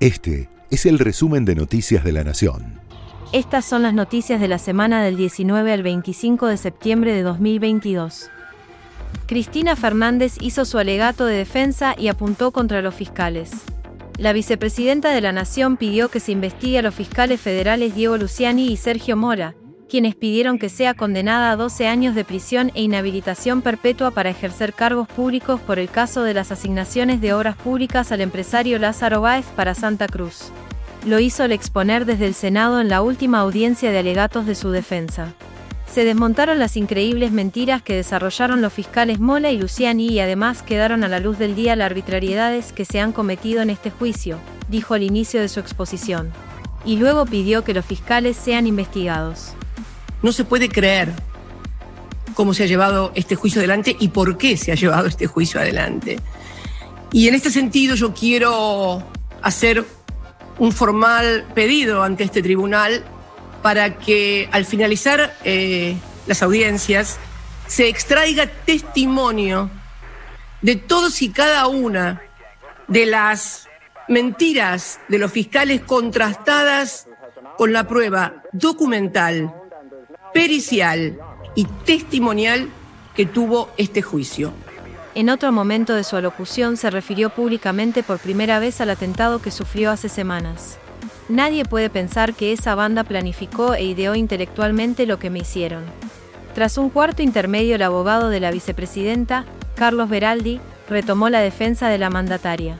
Este es el resumen de Noticias de la Nación. Estas son las noticias de la semana del 19 al 25 de septiembre de 2022. Cristina Fernández hizo su alegato de defensa y apuntó contra los fiscales. La vicepresidenta de la Nación pidió que se investigue a los fiscales federales Diego Luciani y Sergio Mora, quienes pidieron que sea condenada a 12 años de prisión e inhabilitación perpetua para ejercer cargos públicos por el caso de las asignaciones de obras públicas al empresario Lázaro Báez para Santa Cruz. Lo hizo al exponer desde el Senado en la última audiencia de alegatos de su defensa. Se desmontaron las increíbles mentiras que desarrollaron los fiscales Mola y Luciani y además quedaron a la luz del día las arbitrariedades que se han cometido en este juicio, dijo al inicio de su exposición. Y luego pidió que los fiscales sean investigados. No se puede creer cómo se ha llevado este juicio adelante y por qué se ha llevado este juicio adelante. Y en este sentido yo quiero hacer un formal pedido ante este tribunal para que al finalizar eh, las audiencias se extraiga testimonio de todos y cada una de las mentiras de los fiscales contrastadas con la prueba documental pericial y testimonial que tuvo este juicio. En otro momento de su alocución se refirió públicamente por primera vez al atentado que sufrió hace semanas. Nadie puede pensar que esa banda planificó e ideó intelectualmente lo que me hicieron. Tras un cuarto intermedio, el abogado de la vicepresidenta, Carlos Beraldi, retomó la defensa de la mandataria.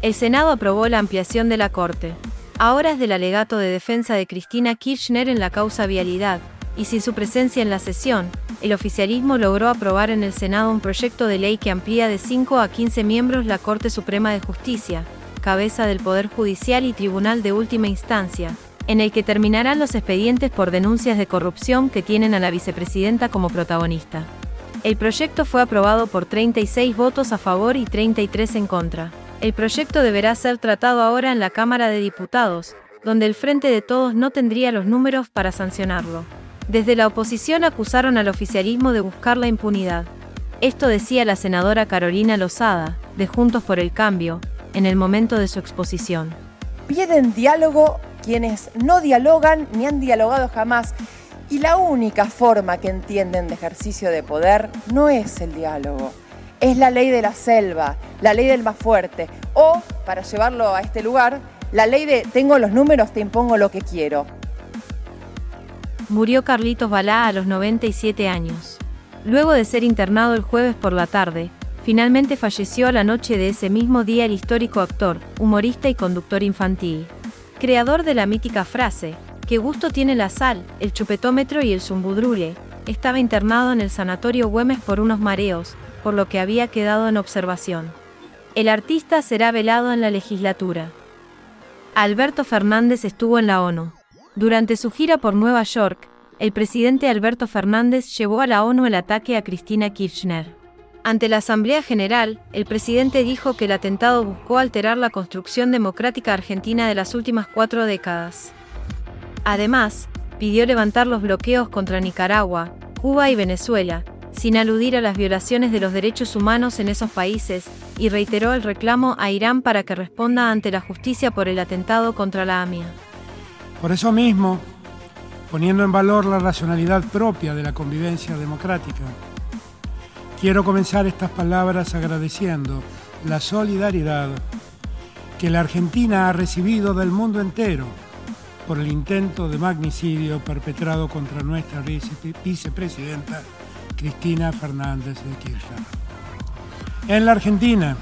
El Senado aprobó la ampliación de la Corte. Ahora es del alegato de defensa de Cristina Kirchner en la causa vialidad, y sin su presencia en la sesión, el oficialismo logró aprobar en el Senado un proyecto de ley que amplía de 5 a 15 miembros la Corte Suprema de Justicia, cabeza del Poder Judicial y Tribunal de Última Instancia, en el que terminarán los expedientes por denuncias de corrupción que tienen a la vicepresidenta como protagonista. El proyecto fue aprobado por 36 votos a favor y 33 en contra. El proyecto deberá ser tratado ahora en la Cámara de Diputados, donde el Frente de Todos no tendría los números para sancionarlo. Desde la oposición acusaron al oficialismo de buscar la impunidad. Esto decía la senadora Carolina Lozada, de Juntos por el Cambio, en el momento de su exposición. Piden diálogo quienes no dialogan ni han dialogado jamás. Y la única forma que entienden de ejercicio de poder no es el diálogo, es la ley de la selva, la ley del más fuerte, o, para llevarlo a este lugar, la ley de tengo los números, te impongo lo que quiero. Murió Carlitos Balá a los 97 años. Luego de ser internado el jueves por la tarde, finalmente falleció a la noche de ese mismo día el histórico actor, humorista y conductor infantil. Creador de la mítica frase, ¿qué gusto tiene la sal, el chupetómetro y el zumbudrule? Estaba internado en el sanatorio Güemes por unos mareos, por lo que había quedado en observación. El artista será velado en la legislatura. Alberto Fernández estuvo en la ONU. Durante su gira por Nueva York, el presidente Alberto Fernández llevó a la ONU el ataque a Cristina Kirchner. Ante la Asamblea General, el presidente dijo que el atentado buscó alterar la construcción democrática argentina de las últimas cuatro décadas. Además, pidió levantar los bloqueos contra Nicaragua, Cuba y Venezuela, sin aludir a las violaciones de los derechos humanos en esos países, y reiteró el reclamo a Irán para que responda ante la justicia por el atentado contra la AMIA. Por eso mismo, poniendo en valor la racionalidad propia de la convivencia democrática, quiero comenzar estas palabras agradeciendo la solidaridad que la Argentina ha recibido del mundo entero por el intento de magnicidio perpetrado contra nuestra vicepresidenta Cristina Fernández de Kirchner. En la Argentina,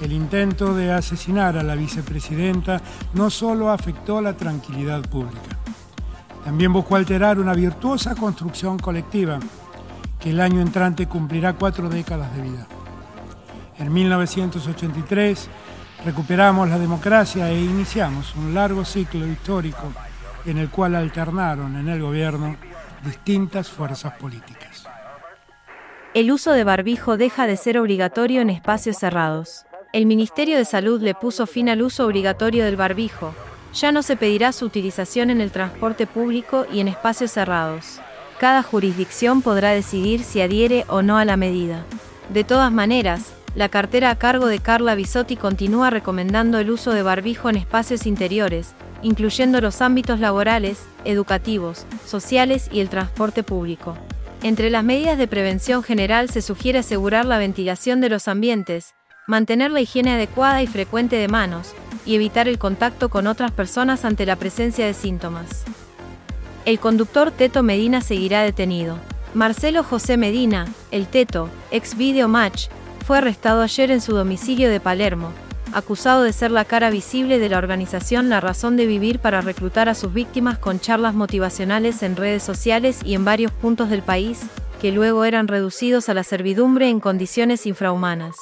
el intento de asesinar a la vicepresidenta no solo afectó la tranquilidad pública, también buscó alterar una virtuosa construcción colectiva que el año entrante cumplirá cuatro décadas de vida. En 1983 recuperamos la democracia e iniciamos un largo ciclo histórico en el cual alternaron en el gobierno distintas fuerzas políticas el uso de barbijo deja de ser obligatorio en espacios cerrados. El Ministerio de Salud le puso fin al uso obligatorio del barbijo. Ya no se pedirá su utilización en el transporte público y en espacios cerrados. Cada jurisdicción podrá decidir si adhiere o no a la medida. De todas maneras, la cartera a cargo de Carla Bisotti continúa recomendando el uso de barbijo en espacios interiores, incluyendo los ámbitos laborales, educativos, sociales y el transporte público. Entre las medidas de prevención general se sugiere asegurar la ventilación de los ambientes, mantener la higiene adecuada y frecuente de manos, y evitar el contacto con otras personas ante la presencia de síntomas. El conductor Teto Medina seguirá detenido. Marcelo José Medina, el Teto, ex Video Match, fue arrestado ayer en su domicilio de Palermo, acusado de ser la cara visible de la organización La Razón de Vivir para reclutar a sus víctimas con charlas motivacionales en redes sociales y en varios puntos del país, que luego eran reducidos a la servidumbre en condiciones infrahumanas.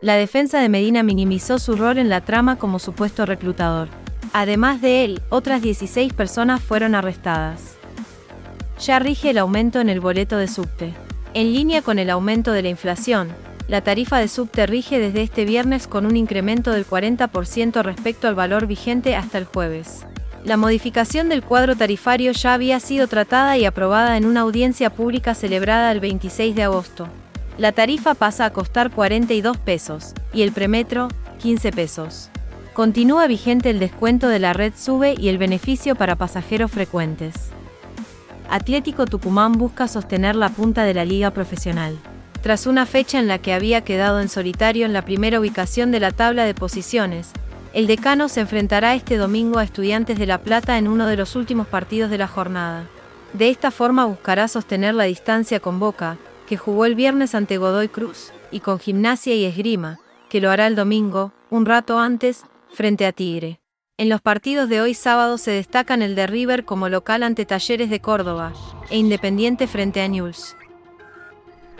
La defensa de Medina minimizó su rol en la trama como supuesto reclutador. Además de él, otras 16 personas fueron arrestadas. Ya rige el aumento en el boleto de subte. En línea con el aumento de la inflación, la tarifa de subte rige desde este viernes con un incremento del 40% respecto al valor vigente hasta el jueves. La modificación del cuadro tarifario ya había sido tratada y aprobada en una audiencia pública celebrada el 26 de agosto. La tarifa pasa a costar 42 pesos y el premetro 15 pesos. Continúa vigente el descuento de la red SUBE y el beneficio para pasajeros frecuentes. Atlético Tucumán busca sostener la punta de la liga profesional tras una fecha en la que había quedado en solitario en la primera ubicación de la tabla de posiciones. El decano se enfrentará este domingo a Estudiantes de La Plata en uno de los últimos partidos de la jornada. De esta forma buscará sostener la distancia con Boca, que jugó el viernes ante Godoy Cruz, y con Gimnasia y Esgrima, que lo hará el domingo, un rato antes, frente a Tigre. En los partidos de hoy sábado se destacan el de River como local ante Talleres de Córdoba e Independiente frente a Newell's.